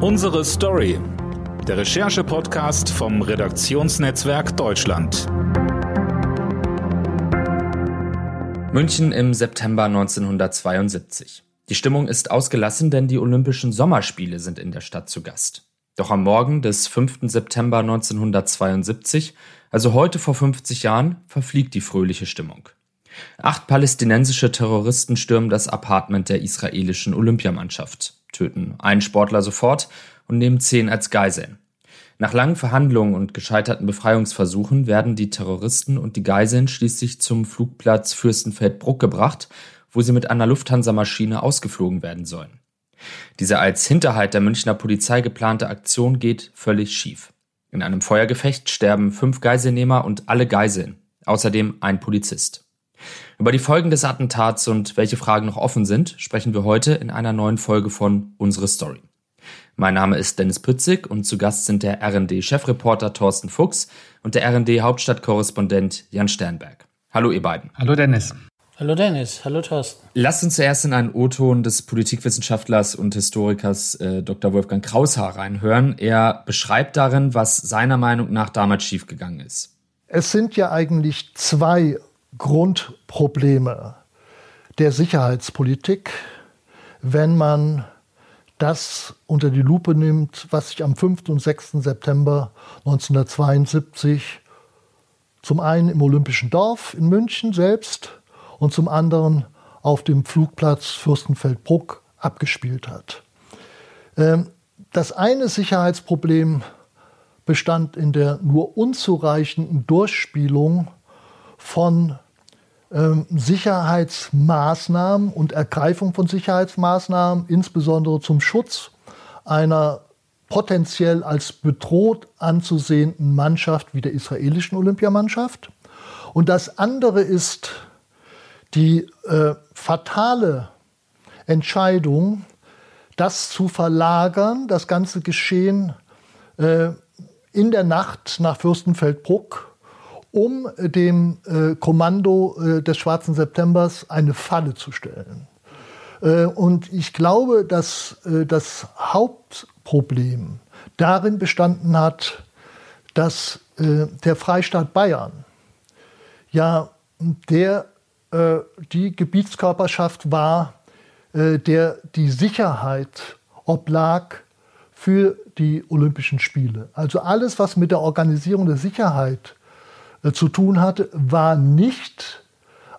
Unsere Story. Der Recherche-Podcast vom Redaktionsnetzwerk Deutschland. München im September 1972. Die Stimmung ist ausgelassen, denn die Olympischen Sommerspiele sind in der Stadt zu Gast. Doch am Morgen des 5. September 1972, also heute vor 50 Jahren, verfliegt die fröhliche Stimmung. Acht palästinensische Terroristen stürmen das Apartment der israelischen Olympiamannschaft, töten einen Sportler sofort und nehmen zehn als Geiseln. Nach langen Verhandlungen und gescheiterten Befreiungsversuchen werden die Terroristen und die Geiseln schließlich zum Flugplatz Fürstenfeldbruck gebracht, wo sie mit einer Lufthansa-Maschine ausgeflogen werden sollen. Diese als Hinterhalt der Münchner Polizei geplante Aktion geht völlig schief. In einem Feuergefecht sterben fünf Geiselnehmer und alle Geiseln, außerdem ein Polizist. Über die Folgen des Attentats und welche Fragen noch offen sind, sprechen wir heute in einer neuen Folge von Unsere Story. Mein Name ist Dennis Pützig und zu Gast sind der RD-Chefreporter Thorsten Fuchs und der RD-Hauptstadtkorrespondent Jan Sternberg. Hallo ihr beiden. Hallo Dennis. Hallo Dennis, hallo Thorsten. Lasst uns zuerst in einen O-Ton des Politikwissenschaftlers und Historikers äh, Dr. Wolfgang Kraushaar reinhören. Er beschreibt darin, was seiner Meinung nach damals schiefgegangen ist. Es sind ja eigentlich zwei Grundprobleme der Sicherheitspolitik, wenn man das unter die Lupe nimmt, was sich am 5. und 6. September 1972 zum einen im Olympischen Dorf in München selbst und zum anderen auf dem Flugplatz Fürstenfeldbruck abgespielt hat. Ähm, das eine Sicherheitsproblem bestand in der nur unzureichenden Durchspielung von ähm, Sicherheitsmaßnahmen und Ergreifung von Sicherheitsmaßnahmen, insbesondere zum Schutz einer potenziell als bedroht anzusehenden Mannschaft wie der israelischen Olympiamannschaft. Und das andere ist die äh, fatale Entscheidung, das zu verlagern, das ganze Geschehen äh, in der Nacht nach Fürstenfeldbruck, um dem äh, Kommando äh, des Schwarzen Septembers eine Falle zu stellen. Äh, und ich glaube, dass äh, das Hauptproblem darin bestanden hat, dass der Freistaat Bayern ja der äh, die Gebietskörperschaft war, äh, der die Sicherheit oblag für die Olympischen Spiele. Also alles, was mit der Organisierung der Sicherheit äh, zu tun hatte, war nicht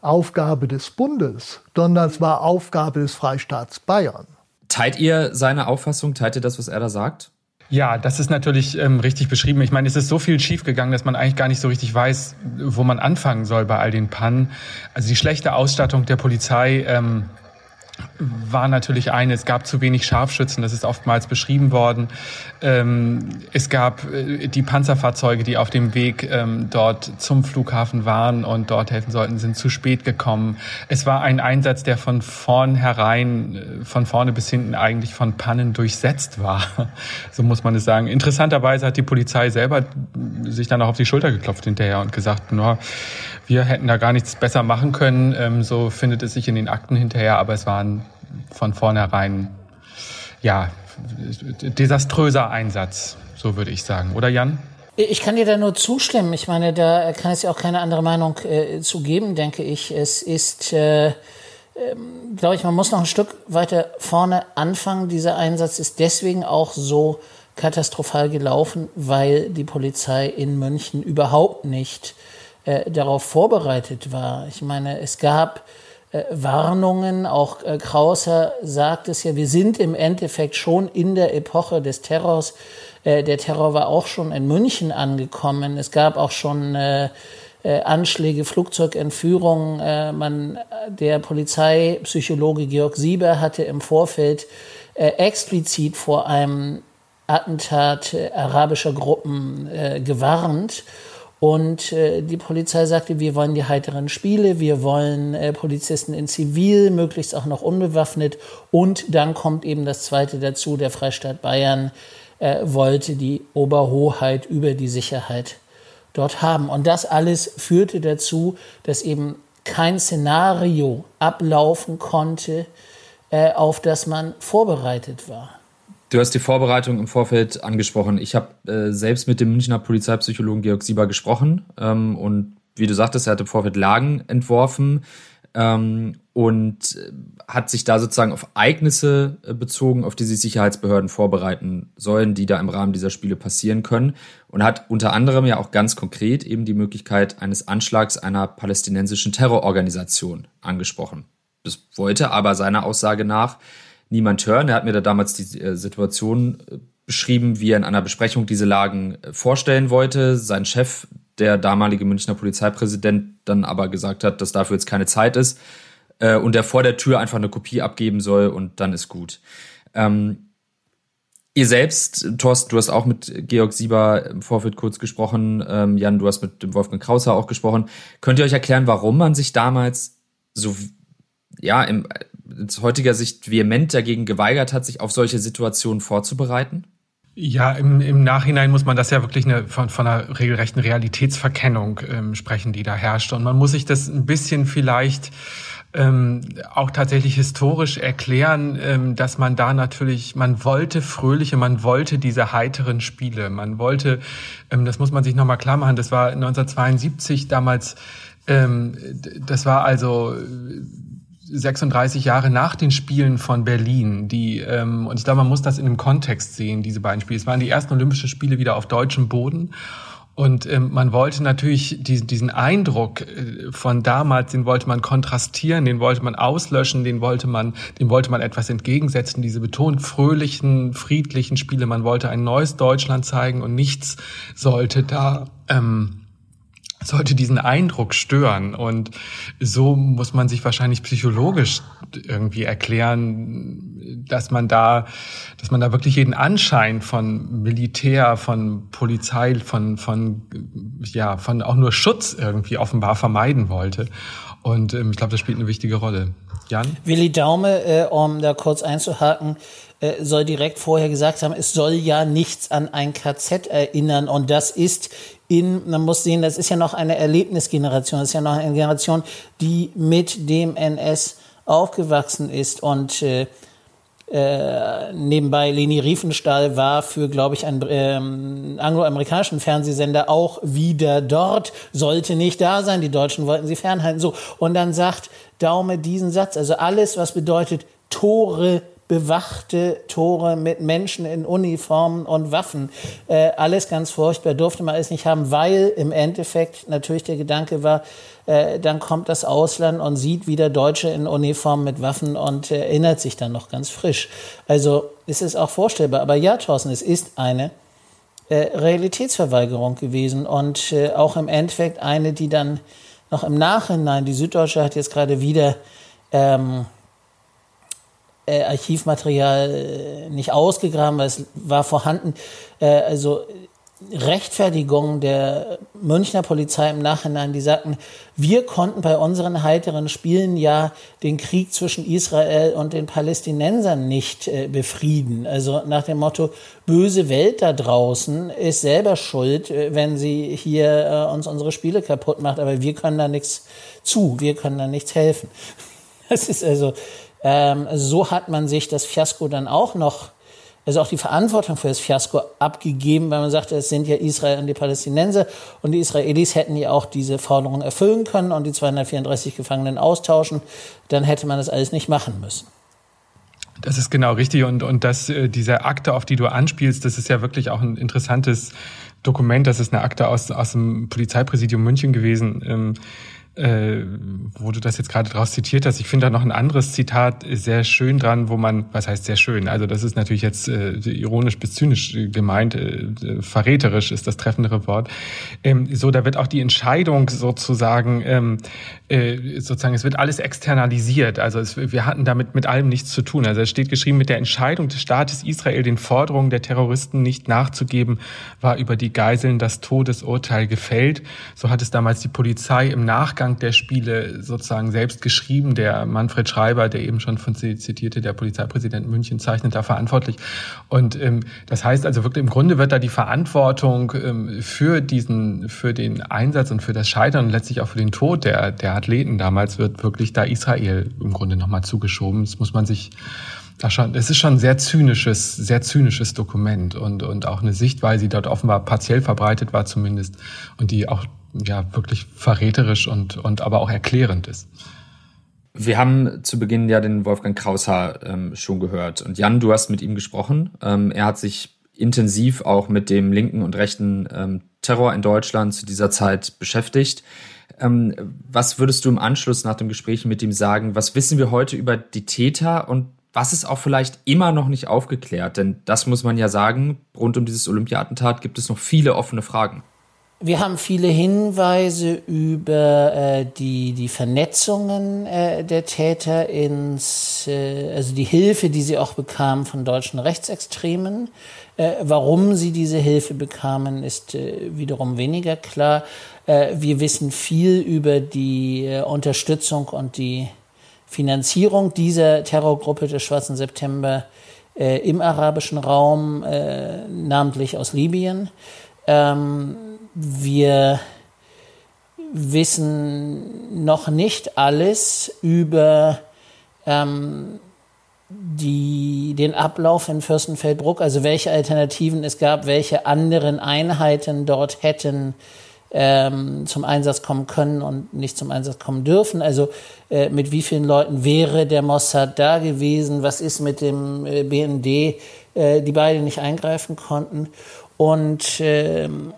Aufgabe des Bundes, sondern es war Aufgabe des Freistaats Bayern. Teilt ihr seine Auffassung? Teilt ihr das, was er da sagt? Ja, das ist natürlich ähm, richtig beschrieben. Ich meine, es ist so viel schiefgegangen, dass man eigentlich gar nicht so richtig weiß, wo man anfangen soll bei all den Pannen. Also die schlechte Ausstattung der Polizei, ähm, war natürlich eine, es gab zu wenig Scharfschützen, das ist oftmals beschrieben worden. Ähm, es gab äh, die Panzerfahrzeuge, die auf dem Weg ähm, dort zum Flughafen waren und dort helfen sollten, sind zu spät gekommen. Es war ein Einsatz, der von vornherein, äh, von vorne bis hinten eigentlich von Pannen durchsetzt war. So muss man es sagen. Interessanterweise hat die Polizei selber sich dann auch auf die Schulter geklopft hinterher und gesagt, no, wir hätten da gar nichts besser machen können. Ähm, so findet es sich in den Akten hinterher, aber es war ein von vornherein, ja, desaströser Einsatz, so würde ich sagen. Oder Jan? Ich kann dir da nur zustimmen. Ich meine, da kann es ja auch keine andere Meinung äh, zu geben, denke ich. Es ist, äh, äh, glaube ich, man muss noch ein Stück weiter vorne anfangen. Dieser Einsatz ist deswegen auch so katastrophal gelaufen, weil die Polizei in München überhaupt nicht äh, darauf vorbereitet war. Ich meine, es gab äh, Warnungen, auch äh, Krauser sagt es ja, wir sind im Endeffekt schon in der Epoche des Terrors. Äh, der Terror war auch schon in München angekommen. Es gab auch schon äh, äh, Anschläge, Flugzeugentführungen. Äh, man, der Polizeipsychologe Georg Sieber hatte im Vorfeld explizit vor einem Attentat arabischer Gruppen gewarnt. Und äh, die Polizei sagte, wir wollen die heiteren Spiele, wir wollen äh, Polizisten in Zivil, möglichst auch noch unbewaffnet. Und dann kommt eben das Zweite dazu, der Freistaat Bayern äh, wollte die Oberhoheit über die Sicherheit dort haben. Und das alles führte dazu, dass eben kein Szenario ablaufen konnte, äh, auf das man vorbereitet war. Du hast die Vorbereitung im Vorfeld angesprochen. Ich habe äh, selbst mit dem Münchner Polizeipsychologen Georg Sieber gesprochen ähm, und wie du sagtest, er hat im Vorfeld Lagen entworfen ähm, und äh, hat sich da sozusagen auf Ereignisse äh, bezogen, auf die sich Sicherheitsbehörden vorbereiten sollen, die da im Rahmen dieser Spiele passieren können und hat unter anderem ja auch ganz konkret eben die Möglichkeit eines Anschlags einer palästinensischen Terrororganisation angesprochen. Das wollte aber seiner Aussage nach niemand hören. Er hat mir da damals die äh, Situation beschrieben, wie er in einer Besprechung diese Lagen vorstellen wollte. Sein Chef, der damalige Münchner Polizeipräsident, dann aber gesagt hat, dass dafür jetzt keine Zeit ist äh, und der vor der Tür einfach eine Kopie abgeben soll und dann ist gut. Ähm, Ihr selbst, Thorsten, du hast auch mit Georg Sieber im Vorfeld kurz gesprochen. Ähm, Jan, du hast mit dem Wolfgang Krauser auch gesprochen. Könnt ihr euch erklären, warum man sich damals so, ja, im, aus heutiger Sicht vehement dagegen geweigert hat, sich auf solche Situationen vorzubereiten? Ja, im, im Nachhinein muss man das ja wirklich eine, von, von einer regelrechten Realitätsverkennung ähm, sprechen, die da herrscht. Und man muss sich das ein bisschen vielleicht ähm, auch tatsächlich historisch erklären, ähm, dass man da natürlich, man wollte fröhliche, man wollte diese heiteren Spiele, man wollte, ähm, das muss man sich nochmal klar machen, das war 1972 damals, ähm, das war also 36 Jahre nach den Spielen von Berlin, die ähm, und ich glaube, man muss das in einem Kontext sehen, diese beiden Spiele. Es waren die ersten Olympischen Spiele wieder auf deutschem Boden und ähm, man wollte natürlich diesen, diesen Eindruck äh, von damals, den wollte man kontrastieren, den wollte man auslöschen, den wollte man, dem wollte man etwas entgegensetzen. Diese betont fröhlichen, friedlichen Spiele. Man wollte ein neues Deutschland zeigen und nichts sollte da ähm, sollte diesen Eindruck stören. Und so muss man sich wahrscheinlich psychologisch irgendwie erklären, dass man da, dass man da wirklich jeden Anschein von Militär, von Polizei, von, von, ja, von auch nur Schutz irgendwie offenbar vermeiden wollte. Und ähm, ich glaube, das spielt eine wichtige Rolle. Jan? Willi Daume, äh, um da kurz einzuhaken, äh, soll direkt vorher gesagt haben, es soll ja nichts an ein KZ erinnern. Und das ist in, man muss sehen, das ist ja noch eine Erlebnisgeneration, das ist ja noch eine Generation, die mit dem NS aufgewachsen ist. Und äh, äh, nebenbei Leni Riefenstahl war für, glaube ich, einen ähm, angloamerikanischen Fernsehsender auch wieder dort, sollte nicht da sein, die Deutschen wollten sie fernhalten. So, und dann sagt Daume diesen Satz, also alles, was bedeutet Tore bewachte Tore mit Menschen in Uniformen und Waffen. Äh, alles ganz furchtbar, durfte man alles nicht haben, weil im Endeffekt natürlich der Gedanke war, äh, dann kommt das Ausland und sieht wieder Deutsche in Uniformen mit Waffen und äh, erinnert sich dann noch ganz frisch. Also ist es auch vorstellbar. Aber ja, Thorsten, es ist eine äh, Realitätsverweigerung gewesen und äh, auch im Endeffekt eine, die dann noch im Nachhinein, die Süddeutsche hat jetzt gerade wieder ähm, äh, Archivmaterial äh, nicht ausgegraben, weil es war vorhanden. Äh, also Rechtfertigung der Münchner Polizei im Nachhinein, die sagten, wir konnten bei unseren heiteren Spielen ja den Krieg zwischen Israel und den Palästinensern nicht äh, befrieden. Also nach dem Motto, böse Welt da draußen ist selber schuld, äh, wenn sie hier äh, uns unsere Spiele kaputt macht, aber wir können da nichts zu, wir können da nichts helfen. Das ist also ähm, so hat man sich das Fiasko dann auch noch, also auch die Verantwortung für das Fiasko abgegeben, weil man sagte, es sind ja Israel und die Palästinenser und die Israelis hätten ja auch diese Forderungen erfüllen können und die 234 Gefangenen austauschen, dann hätte man das alles nicht machen müssen. Das ist genau richtig und, und das, äh, diese Akte, auf die du anspielst, das ist ja wirklich auch ein interessantes Dokument. Das ist eine Akte aus, aus dem Polizeipräsidium München gewesen. Ähm, äh, wo du das jetzt gerade draus zitiert hast, ich finde da noch ein anderes Zitat sehr schön dran, wo man, was heißt sehr schön, also das ist natürlich jetzt äh, ironisch bis zynisch gemeint, äh, verräterisch ist das treffendere Wort. Ähm, so, da wird auch die Entscheidung sozusagen, ähm, äh, sozusagen, es wird alles externalisiert, also es, wir hatten damit mit allem nichts zu tun. Also es steht geschrieben, mit der Entscheidung des Staates Israel, den Forderungen der Terroristen nicht nachzugeben, war über die Geiseln das Todesurteil gefällt. So hat es damals die Polizei im Nachgang Nachgang der Spiele sozusagen selbst geschrieben. Der Manfred Schreiber, der eben schon von zitierte, der Polizeipräsident München, zeichnet da verantwortlich. Und ähm, das heißt also wirklich, im Grunde wird da die Verantwortung ähm, für diesen, für den Einsatz und für das Scheitern und letztlich auch für den Tod der, der Athleten damals wird wirklich da Israel im Grunde nochmal zugeschoben. Das muss man sich es ist schon ein sehr zynisches, sehr zynisches Dokument und, und auch eine Sichtweise, die dort offenbar partiell verbreitet war zumindest und die auch ja wirklich verräterisch und, und aber auch erklärend ist. Wir haben zu Beginn ja den Wolfgang Kraushaar ähm, schon gehört und Jan, du hast mit ihm gesprochen. Ähm, er hat sich intensiv auch mit dem linken und rechten ähm, Terror in Deutschland zu dieser Zeit beschäftigt. Ähm, was würdest du im Anschluss nach dem Gespräch mit ihm sagen? Was wissen wir heute über die Täter und was ist auch vielleicht immer noch nicht aufgeklärt? Denn das muss man ja sagen, rund um dieses Olympia-Attentat gibt es noch viele offene Fragen. Wir haben viele Hinweise über äh, die, die Vernetzungen äh, der Täter ins, äh, also die Hilfe, die sie auch bekamen von deutschen Rechtsextremen. Äh, warum sie diese Hilfe bekamen, ist äh, wiederum weniger klar. Äh, wir wissen viel über die Unterstützung und die Finanzierung dieser Terrorgruppe des Schwarzen September im arabischen Raum, namentlich aus Libyen. Ähm, wir wissen noch nicht alles über ähm, die, den Ablauf in Fürstenfeldbruck, also welche Alternativen es gab, welche anderen Einheiten dort hätten ähm, zum Einsatz kommen können und nicht zum Einsatz kommen dürfen. Also äh, mit wie vielen Leuten wäre der Mossad da gewesen? Was ist mit dem äh, BND, äh, die beide nicht eingreifen konnten? Und ähm,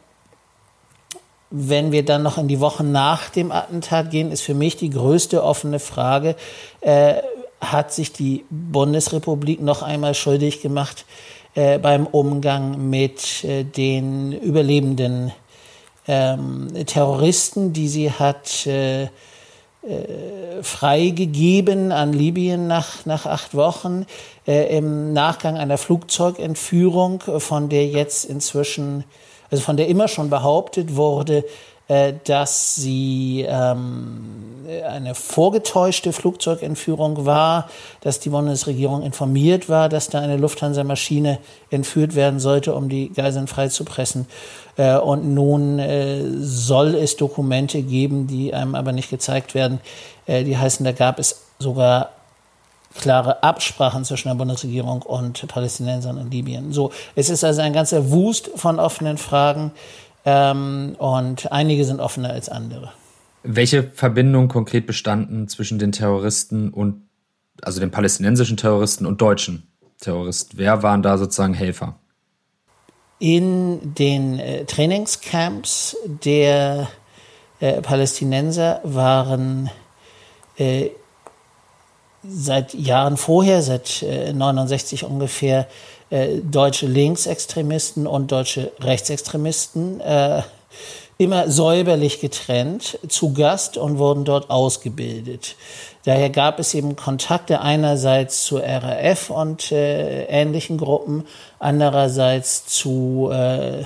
wenn wir dann noch in die Wochen nach dem Attentat gehen, ist für mich die größte offene Frage, äh, hat sich die Bundesrepublik noch einmal schuldig gemacht äh, beim Umgang mit äh, den Überlebenden ähm, Terroristen, die sie hat äh, äh, freigegeben an Libyen nach, nach acht Wochen äh, im Nachgang einer Flugzeugentführung, von der jetzt inzwischen, also von der immer schon behauptet wurde, äh, dass sie ähm, eine vorgetäuschte Flugzeugentführung war, dass die Bundesregierung informiert war, dass da eine Lufthansa-Maschine entführt werden sollte, um die Geiseln freizupressen. Äh, und nun äh, soll es Dokumente geben, die einem aber nicht gezeigt werden. Äh, die heißen, da gab es sogar klare Absprachen zwischen der Bundesregierung und Palästinensern in Libyen. So, es ist also ein ganzer Wust von offenen Fragen, ähm, und einige sind offener als andere. Welche Verbindungen konkret bestanden zwischen den Terroristen und, also den palästinensischen Terroristen und deutschen Terroristen? Wer waren da sozusagen Helfer? In den äh, Trainingscamps der äh, Palästinenser waren äh, seit Jahren vorher, seit äh, 69 ungefähr, äh, deutsche Linksextremisten und deutsche Rechtsextremisten äh, immer säuberlich getrennt zu Gast und wurden dort ausgebildet. Daher gab es eben Kontakte einerseits zur RAF und äh, ähnlichen Gruppen, andererseits zu äh,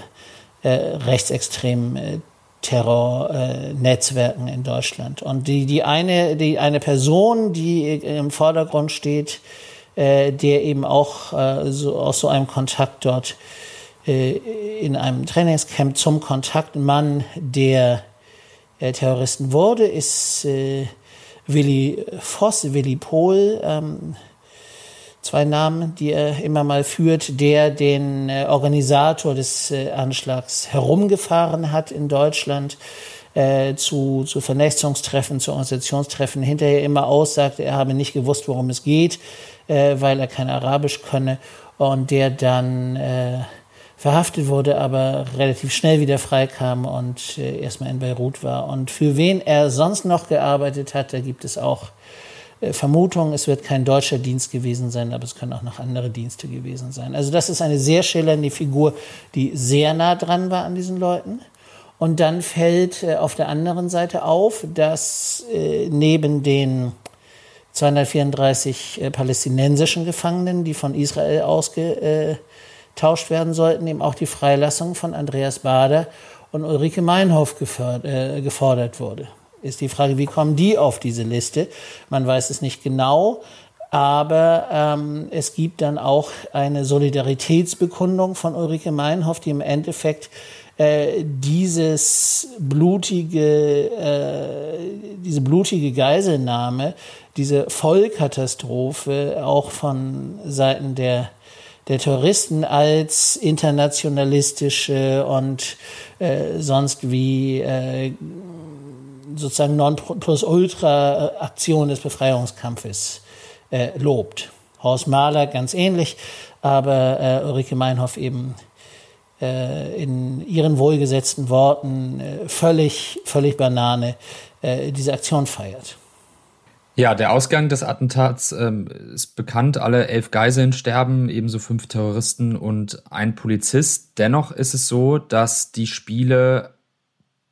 äh, rechtsextremen äh, Terrornetzwerken in Deutschland. Und die, die eine, die eine Person, die im Vordergrund steht, äh, der eben auch äh, so, aus so einem Kontakt dort äh, in einem Trainingscamp zum Kontaktmann der äh, Terroristen wurde, ist äh, Willi Voss, Willi Pohl, ähm, zwei Namen, die er immer mal führt, der den äh, Organisator des äh, Anschlags herumgefahren hat in Deutschland äh, zu, zu Vernetzungstreffen, zu Organisationstreffen, hinterher immer aussagte, er habe nicht gewusst, worum es geht, äh, weil er kein Arabisch könne und der dann äh, verhaftet wurde, aber relativ schnell wieder freikam und äh, erstmal in Beirut war. Und für wen er sonst noch gearbeitet hat, da gibt es auch äh, Vermutungen, es wird kein deutscher Dienst gewesen sein, aber es können auch noch andere Dienste gewesen sein. Also das ist eine sehr schillernde Figur, die sehr nah dran war an diesen Leuten. Und dann fällt äh, auf der anderen Seite auf, dass äh, neben den 234 äh, palästinensischen Gefangenen, die von Israel ausgetauscht werden sollten, eben auch die Freilassung von Andreas Bader und Ulrike Meinhof gefordert wurde. Ist die Frage, wie kommen die auf diese Liste? Man weiß es nicht genau, Aber ähm, es gibt dann auch eine Solidaritätsbekundung von Ulrike Meinhoff, die im Endeffekt äh, dieses blutige, äh, diese blutige Geiselnahme, diese Vollkatastrophe auch von Seiten der der Terroristen als internationalistische und äh, sonst wie äh, sozusagen Non-Plus-Ultra-Aktion des Befreiungskampfes äh, lobt. Horst Mahler ganz ähnlich, aber äh, Ulrike Meinhoff eben äh, in ihren wohlgesetzten Worten äh, völlig, völlig Banane äh, diese Aktion feiert. Ja, der Ausgang des Attentats ähm, ist bekannt. Alle elf Geiseln sterben, ebenso fünf Terroristen und ein Polizist. Dennoch ist es so, dass die Spiele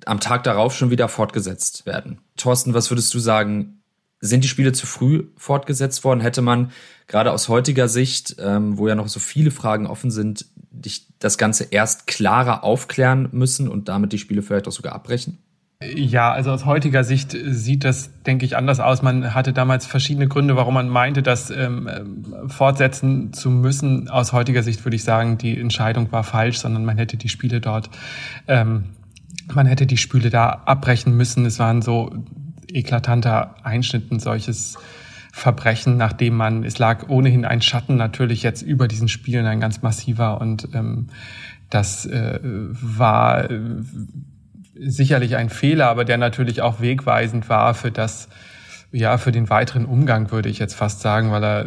am Tag darauf schon wieder fortgesetzt werden. Thorsten, was würdest du sagen? Sind die Spiele zu früh fortgesetzt worden? Hätte man gerade aus heutiger Sicht, ähm, wo ja noch so viele Fragen offen sind, das Ganze erst klarer aufklären müssen und damit die Spiele vielleicht auch sogar abbrechen? Ja, also aus heutiger Sicht sieht das, denke ich, anders aus. Man hatte damals verschiedene Gründe, warum man meinte, das ähm, fortsetzen zu müssen. Aus heutiger Sicht würde ich sagen, die Entscheidung war falsch, sondern man hätte die Spiele dort, ähm, man hätte die Spiele da abbrechen müssen. Es waren so eklatanter Einschnitt in solches Verbrechen, nachdem man, es lag ohnehin ein Schatten natürlich jetzt über diesen Spielen, ein ganz massiver und ähm, das äh, war äh, sicherlich ein Fehler, aber der natürlich auch wegweisend war für das, ja, für den weiteren Umgang, würde ich jetzt fast sagen, weil er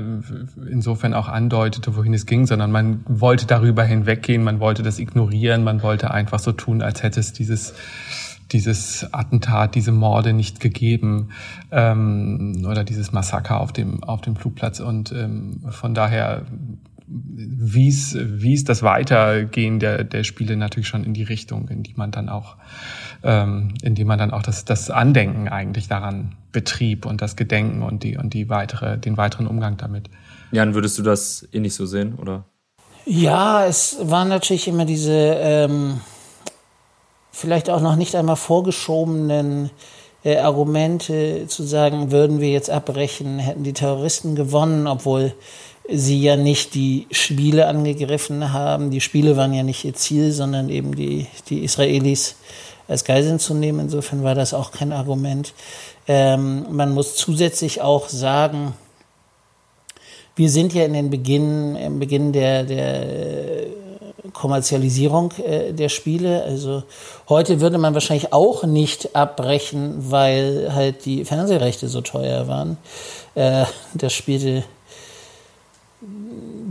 insofern auch andeutete, wohin es ging, sondern man wollte darüber hinweggehen, man wollte das ignorieren, man wollte einfach so tun, als hätte es dieses dieses Attentat, diese Morde nicht gegeben ähm, oder dieses Massaker auf dem auf dem Flugplatz. Und ähm, von daher wie es wie es das Weitergehen der der Spiele natürlich schon in die Richtung, in die man dann auch ähm, in die man dann auch das das Andenken eigentlich daran betrieb und das Gedenken und die und die weitere den weiteren Umgang damit. Jan, würdest du das eh nicht so sehen oder? Ja, es waren natürlich immer diese ähm, vielleicht auch noch nicht einmal vorgeschobenen äh, Argumente zu sagen, würden wir jetzt abbrechen, hätten die Terroristen gewonnen, obwohl sie ja nicht die Spiele angegriffen haben. Die Spiele waren ja nicht ihr Ziel, sondern eben die, die Israelis als Geiseln zu nehmen. Insofern war das auch kein Argument. Ähm, man muss zusätzlich auch sagen, wir sind ja in den Beginn, im Beginn der, der Kommerzialisierung äh, der Spiele. Also heute würde man wahrscheinlich auch nicht abbrechen, weil halt die Fernsehrechte so teuer waren. Äh, das spielte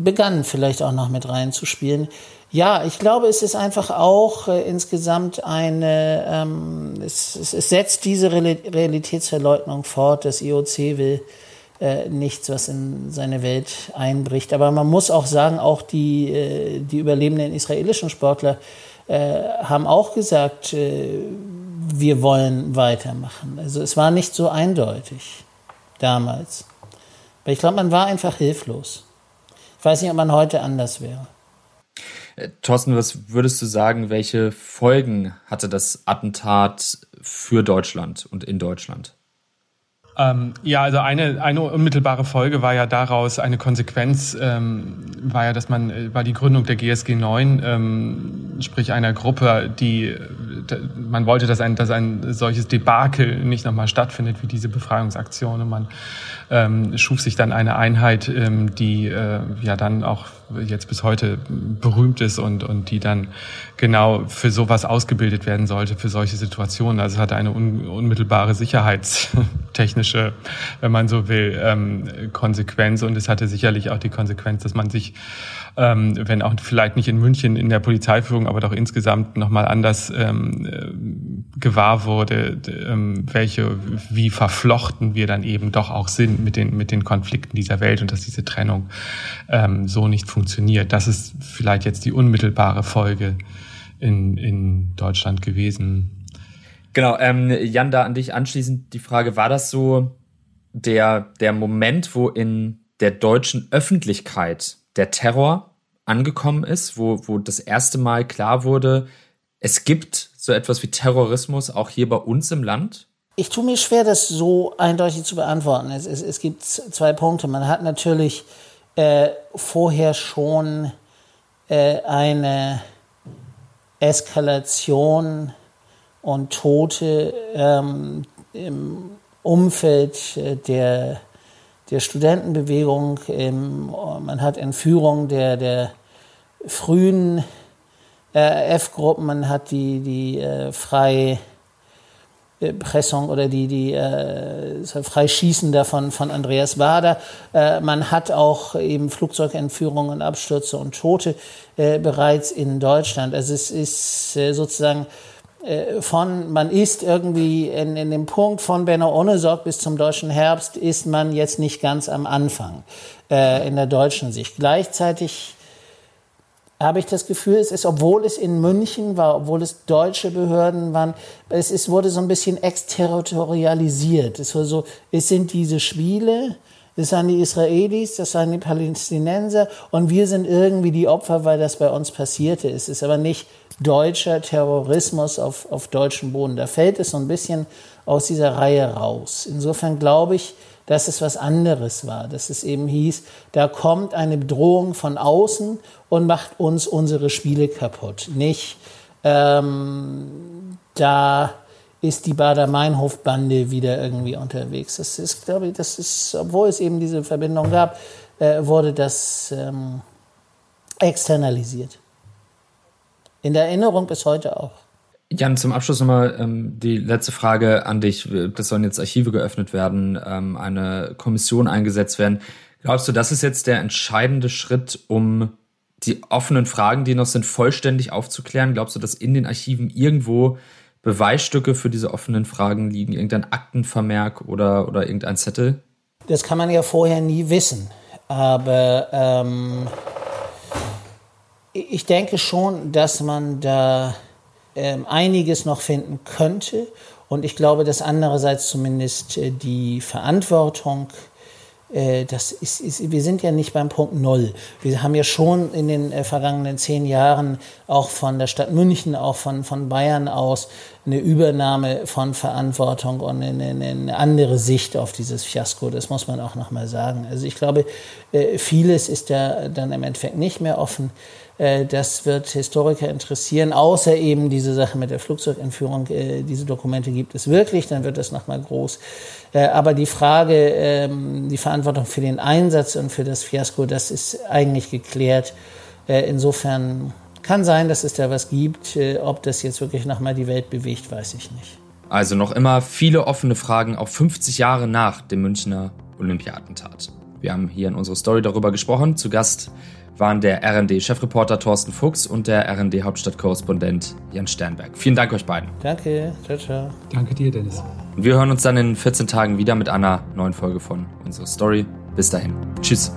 begann vielleicht auch noch mit reinzuspielen. Ja, ich glaube, es ist einfach auch äh, insgesamt eine, ähm, es, es, es, setzt diese Realitätsverleugnung fort. Das IOC will äh, nichts, was in seine Welt einbricht. Aber man muss auch sagen, auch die, äh, die überlebenden israelischen Sportler äh, haben auch gesagt, äh, wir wollen weitermachen. Also es war nicht so eindeutig damals. Aber ich glaube, man war einfach hilflos. Ich weiß nicht, ob man heute anders wäre. Äh, Thorsten, was würdest du sagen, welche Folgen hatte das Attentat für Deutschland und in Deutschland? Ähm, ja, also eine, eine unmittelbare Folge war ja daraus, eine Konsequenz ähm, war ja, dass man, äh, war die Gründung der GSG 9, ähm, sprich einer Gruppe, die, man wollte, dass ein, dass ein solches Debakel nicht nochmal stattfindet wie diese Befreiungsaktion und man ähm, schuf sich dann eine Einheit, ähm, die äh, ja dann auch jetzt bis heute berühmt ist und, und die dann genau für sowas ausgebildet werden sollte, für solche Situationen. Also es hatte eine un, unmittelbare sicherheitstechnische, wenn man so will, ähm, Konsequenz und es hatte sicherlich auch die Konsequenz, dass man sich ähm, wenn auch vielleicht nicht in München in der Polizeiführung, aber doch insgesamt nochmal anders ähm, äh, gewahr wurde, ähm, welche, wie verflochten wir dann eben doch auch sind mit den, mit den Konflikten dieser Welt und dass diese Trennung ähm, so nicht funktioniert. Das ist vielleicht jetzt die unmittelbare Folge in, in Deutschland gewesen. Genau, ähm, Jan, da an dich anschließend die Frage, war das so der, der Moment, wo in der deutschen Öffentlichkeit der Terror angekommen ist, wo, wo das erste Mal klar wurde, es gibt so etwas wie Terrorismus auch hier bei uns im Land? Ich tue mir schwer, das so eindeutig zu beantworten. Es, es, es gibt zwei Punkte. Man hat natürlich äh, vorher schon äh, eine Eskalation und Tote ähm, im Umfeld äh, der, der Studentenbewegung. Im, man hat Entführung der, der frühen äh, F-Gruppen, man hat die, die äh, frei Pressung oder die, die äh, Freischießen davon von Andreas Wader. Äh, man hat auch eben Flugzeugentführungen, Abstürze und Tote äh, bereits in Deutschland. Also es ist äh, sozusagen äh, von, man ist irgendwie in, in dem Punkt von Benno Ohnesorg bis zum deutschen Herbst ist man jetzt nicht ganz am Anfang äh, in der deutschen Sicht. Gleichzeitig habe ich das Gefühl, es ist, obwohl es in München war, obwohl es deutsche Behörden waren, es ist, wurde so ein bisschen exterritorialisiert. Es, so, es sind diese Spiele, das sind die Israelis, das sind die Palästinenser und wir sind irgendwie die Opfer, weil das bei uns passierte. Es ist aber nicht deutscher Terrorismus auf, auf deutschem Boden. Da fällt es so ein bisschen aus dieser Reihe raus. Insofern glaube ich, dass es was anderes war, dass es eben hieß, da kommt eine Bedrohung von außen und macht uns unsere Spiele kaputt. Nicht, ähm, da ist die Bader-Meinhof-Bande wieder irgendwie unterwegs. Das ist, glaube ich, das ist, obwohl es eben diese Verbindung gab, äh, wurde das ähm, externalisiert. In der Erinnerung bis heute auch. Jan, zum Abschluss nochmal ähm, die letzte Frage an dich. Das sollen jetzt Archive geöffnet werden, ähm, eine Kommission eingesetzt werden. Glaubst du, das ist jetzt der entscheidende Schritt, um die offenen Fragen, die noch sind, vollständig aufzuklären? Glaubst du, dass in den Archiven irgendwo Beweisstücke für diese offenen Fragen liegen? Irgendein Aktenvermerk oder, oder irgendein Zettel? Das kann man ja vorher nie wissen. Aber ähm, ich denke schon, dass man da ähm, einiges noch finden könnte. Und ich glaube, dass andererseits zumindest äh, die Verantwortung äh, das ist, ist, wir sind ja nicht beim Punkt Null. Wir haben ja schon in den äh, vergangenen zehn Jahren auch von der Stadt München, auch von, von Bayern aus eine Übernahme von Verantwortung und eine, eine andere Sicht auf dieses Fiasko. Das muss man auch nochmal sagen. Also ich glaube, äh, vieles ist ja dann im Endeffekt nicht mehr offen. Äh, das wird Historiker interessieren, außer eben diese Sache mit der Flugzeugentführung. Äh, diese Dokumente gibt es wirklich, dann wird das nochmal groß. Äh, aber die Frage, ähm, die Verantwortung für den Einsatz und für das Fiasko, das ist eigentlich geklärt. Insofern kann sein, dass es da was gibt. Ob das jetzt wirklich nochmal die Welt bewegt, weiß ich nicht. Also noch immer viele offene Fragen, auch 50 Jahre nach dem Münchner Olympia-Attentat. Wir haben hier in unserer Story darüber gesprochen. Zu Gast waren der RND-Chefreporter Thorsten Fuchs und der RND-Hauptstadtkorrespondent Jan Sternberg. Vielen Dank euch beiden. Danke, ciao, ciao. Danke dir, Dennis. wir hören uns dann in 14 Tagen wieder mit einer neuen Folge von Unsere Story. Bis dahin. Tschüss.